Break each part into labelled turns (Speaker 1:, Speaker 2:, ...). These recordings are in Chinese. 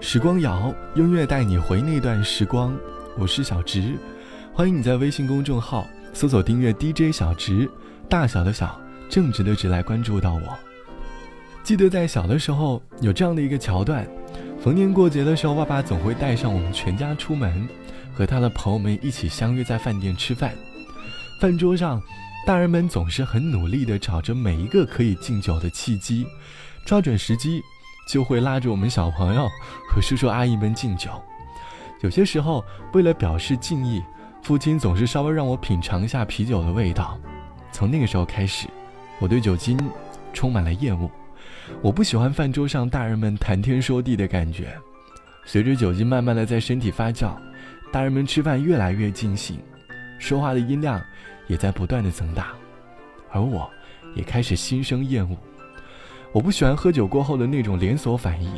Speaker 1: 时光谣，音乐带你回那段时光。我是小植，欢迎你在微信公众号搜索订阅 DJ 小植，大小的小，正直的直来关注到我。记得在小的时候有这样的一个桥段，逢年过节的时候，爸爸总会带上我们全家出门，和他的朋友们一起相约在饭店吃饭。饭桌上，大人们总是很努力地找着每一个可以敬酒的契机，抓准时机。就会拉着我们小朋友和叔叔阿姨们敬酒。有些时候，为了表示敬意，父亲总是稍微让我品尝一下啤酒的味道。从那个时候开始，我对酒精充满了厌恶。我不喜欢饭桌上大人们谈天说地的感觉。随着酒精慢慢的在身体发酵，大人们吃饭越来越尽兴，说话的音量也在不断的增大，而我也开始心生厌恶。我不喜欢喝酒过后的那种连锁反应。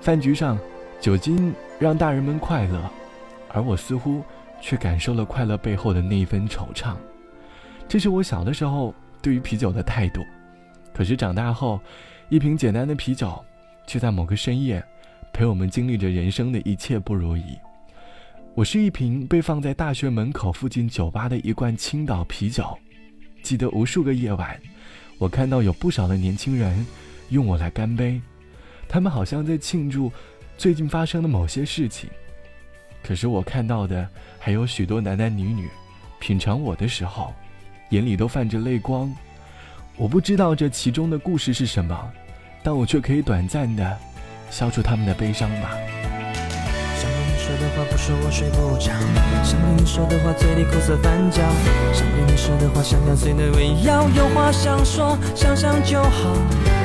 Speaker 1: 饭局上，酒精让大人们快乐，而我似乎却感受了快乐背后的那一份惆怅。这是我小的时候对于啤酒的态度。可是长大后，一瓶简单的啤酒，却在某个深夜，陪我们经历着人生的一切不如意。我是一瓶被放在大学门口附近酒吧的一罐青岛啤酒，记得无数个夜晚。我看到有不少的年轻人用我来干杯，他们好像在庆祝最近发生的某些事情。可是我看到的还有许多男男女女品尝我的时候，眼里都泛着泪光。我不知道这其中的故事是什么，但我却可以短暂的消除他们的悲伤吧。
Speaker 2: 说的话不说我睡不着，想对你说的话嘴里苦涩翻搅，想对你说的话像咬碎的胃药，有话想说想想就好。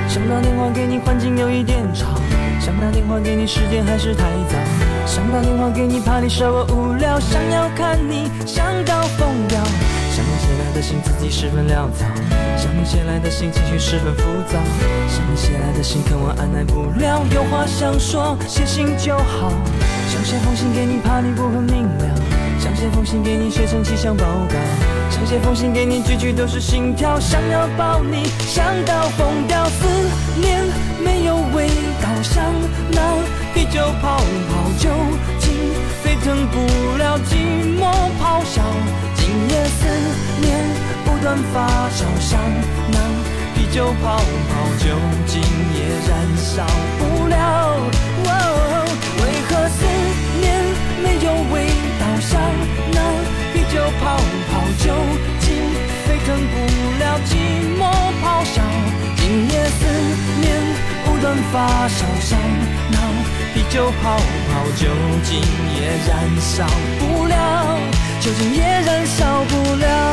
Speaker 2: 想打电话给你环境有一点吵，想打电话给你时间还是太早，想打电话给你怕你说我无聊，想要看你想到疯掉。想你写来的信字迹十分潦草，想你写来的信情绪十分浮躁，想你写来的信可我按耐不了，有话想说写信就好。想写封信给你，怕你不很明了。想写封信给你，写成气象报告。想写封信给你，句句都是心跳。想要抱你，想到疯掉。思念没有味道，像那啤酒泡泡，酒精沸腾不了寂寞咆哮。今夜思念不断发烧，像那啤酒泡泡，酒精也燃烧不了。为何思念没有味道，像那啤酒泡泡，酒精沸腾不了寂寞咆哮。今夜思念不断发烧，像那啤酒泡泡，酒精也燃烧不了，酒精也燃烧不了。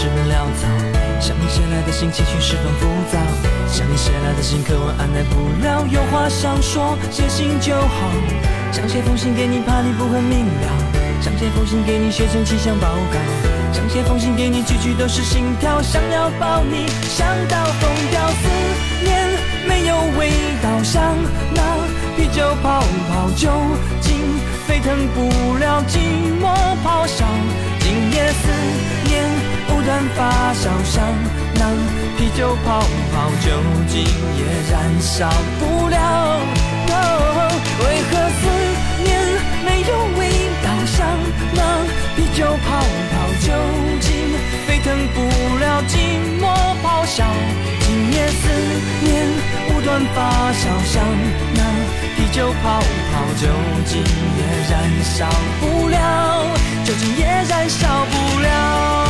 Speaker 2: 十分潦草，想你写来的信情绪十分浮躁，想你写来的信可我按耐不了，有话想说写信就好，想写封信给你怕你不很明了，想写封信给你写成气象报告，想写封信给你句句都是心跳，想要抱你想到疯掉，思念没有味道，像那啤酒泡泡，酒精沸腾不了寂寞咆哮，今夜思念。不断发烧，像那啤酒泡泡，酒精也燃烧不了。为何思念没有味道，像那啤酒泡泡，酒精沸腾不了寂寞咆哮。今夜思念不断发烧，像那啤酒泡泡，酒精也燃烧不了，酒精也燃烧不了。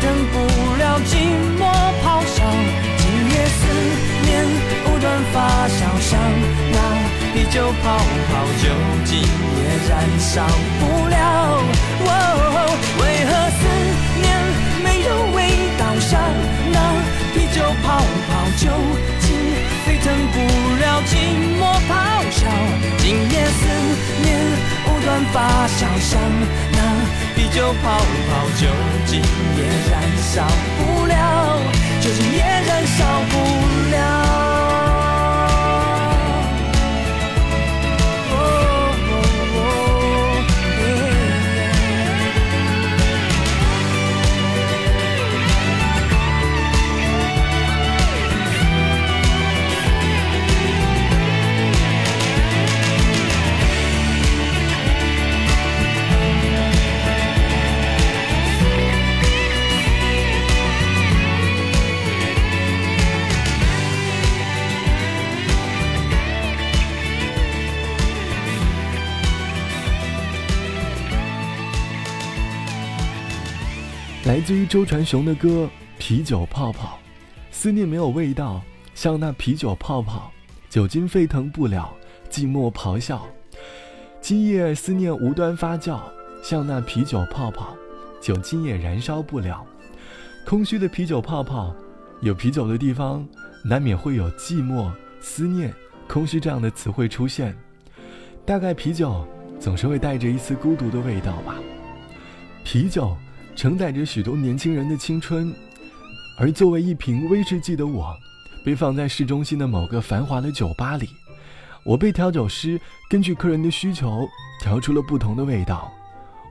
Speaker 2: 等不了寂寞咆哮，今夜思念不断发酵，像那啤酒泡泡，酒精也燃烧不。那啤酒泡泡，酒精也燃烧不了，酒精也燃烧不了。
Speaker 1: 来自于周传雄的歌《啤酒泡泡》，思念没有味道，像那啤酒泡泡，酒精沸腾不了，寂寞咆哮。今夜思念无端发酵，像那啤酒泡泡，酒精也燃烧不了。空虚的啤酒泡泡，有啤酒的地方，难免会有寂寞、思念、空虚这样的词汇出现。大概啤酒总是会带着一丝孤独的味道吧。啤酒。承载着许多年轻人的青春，而作为一瓶威士忌的我，被放在市中心的某个繁华的酒吧里。我被调酒师根据客人的需求调出了不同的味道。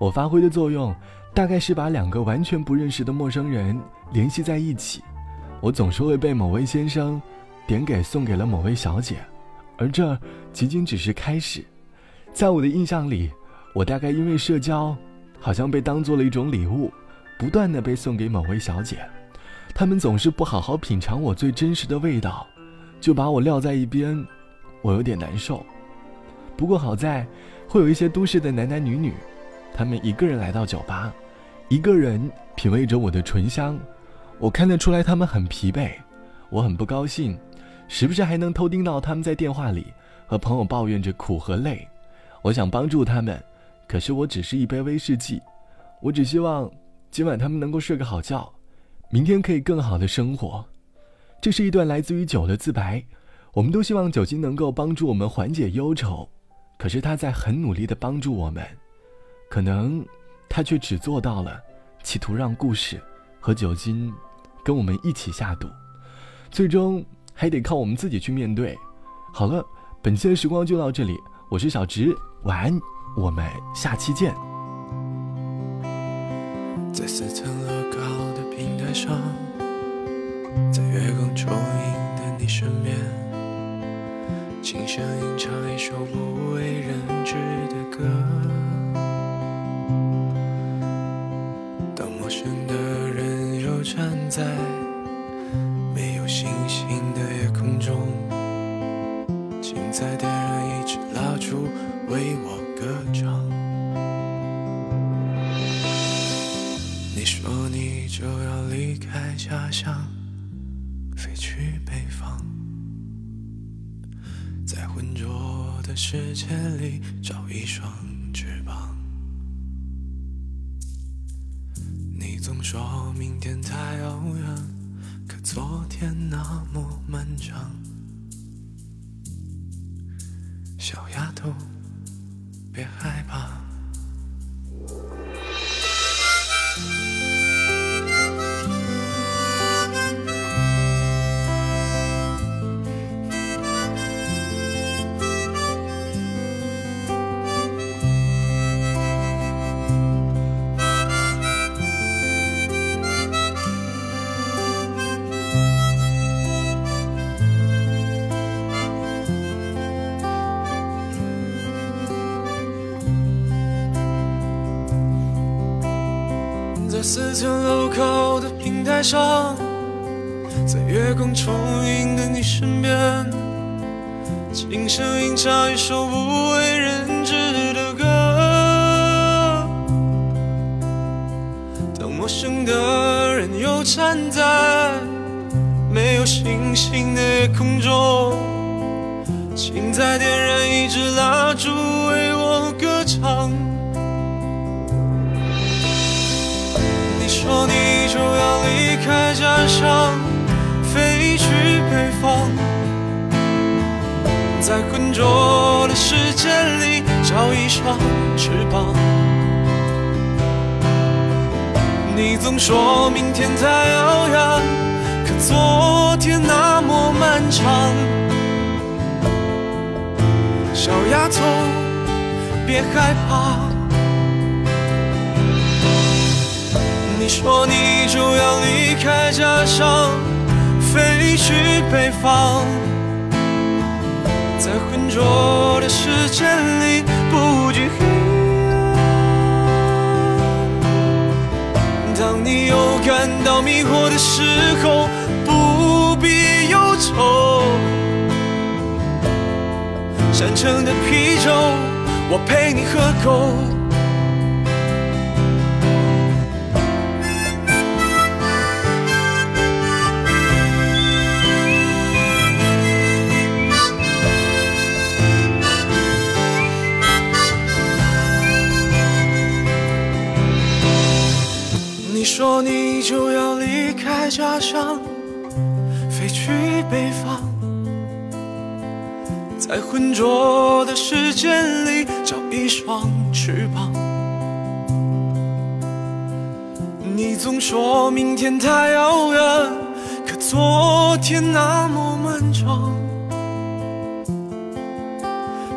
Speaker 1: 我发挥的作用，大概是把两个完全不认识的陌生人联系在一起。我总是会被某位先生点给送给了某位小姐，而这仅仅只是开始。在我的印象里，我大概因为社交。好像被当做了一种礼物，不断的被送给某位小姐，他们总是不好好品尝我最真实的味道，就把我撂在一边，我有点难受。不过好在，会有一些都市的男男女女，他们一个人来到酒吧，一个人品味着我的醇香，我看得出来他们很疲惫，我很不高兴，时不时还能偷听到他们在电话里和朋友抱怨着苦和累，我想帮助他们。可是我只是一杯威士忌，我只希望今晚他们能够睡个好觉，明天可以更好的生活。这是一段来自于酒的自白。我们都希望酒精能够帮助我们缓解忧愁，可是它在很努力的帮助我们，可能它却只做到了企图让故事和酒精跟我们一起下毒，最终还得靠我们自己去面对。好了，本期的时光就到这里，我是小直，晚安。我们下期见。
Speaker 2: 在四层楼高的平台上，在月光充盈的你身边，轻声吟唱一首不为人知的歌。当陌生的人又站在说你就要离开家乡，飞去北方，在浑浊的世界里找一双翅膀。你总说明天太遥远，可昨天那么漫长。小丫头。别害怕。台上，在月光充盈的你身边，轻声吟唱一首不为人知的歌。当陌生的人又站在没有星星的夜空中，请再点燃一支蜡烛为我歌唱。在浑浊的世界里找一双翅膀。你总说明天太遥远，可昨天那么漫长。小丫头，别害怕。你说你就要离开家乡，飞去北方，在浑浊的时间里不惧黑暗。当你又感到迷惑的时候，不必忧愁。山城的啤酒，我陪你喝够。说你就要离开家乡，飞去北方，在浑浊的时间里找一双翅膀。你总说明天太遥远，可昨天那么漫长。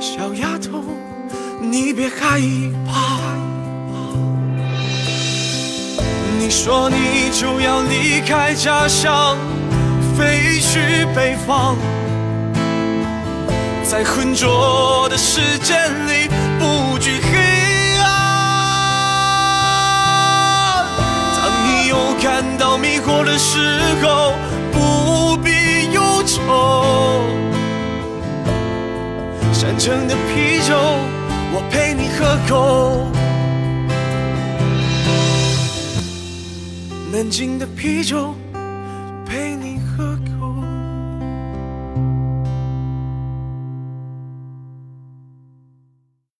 Speaker 2: 小丫头，你别害怕。你说你就要离开家乡，飞去北方，在浑浊的时间里不惧黑暗。当你又感到迷惑的时候，不必忧愁。山城的啤酒，我陪你喝够。南京的啤酒，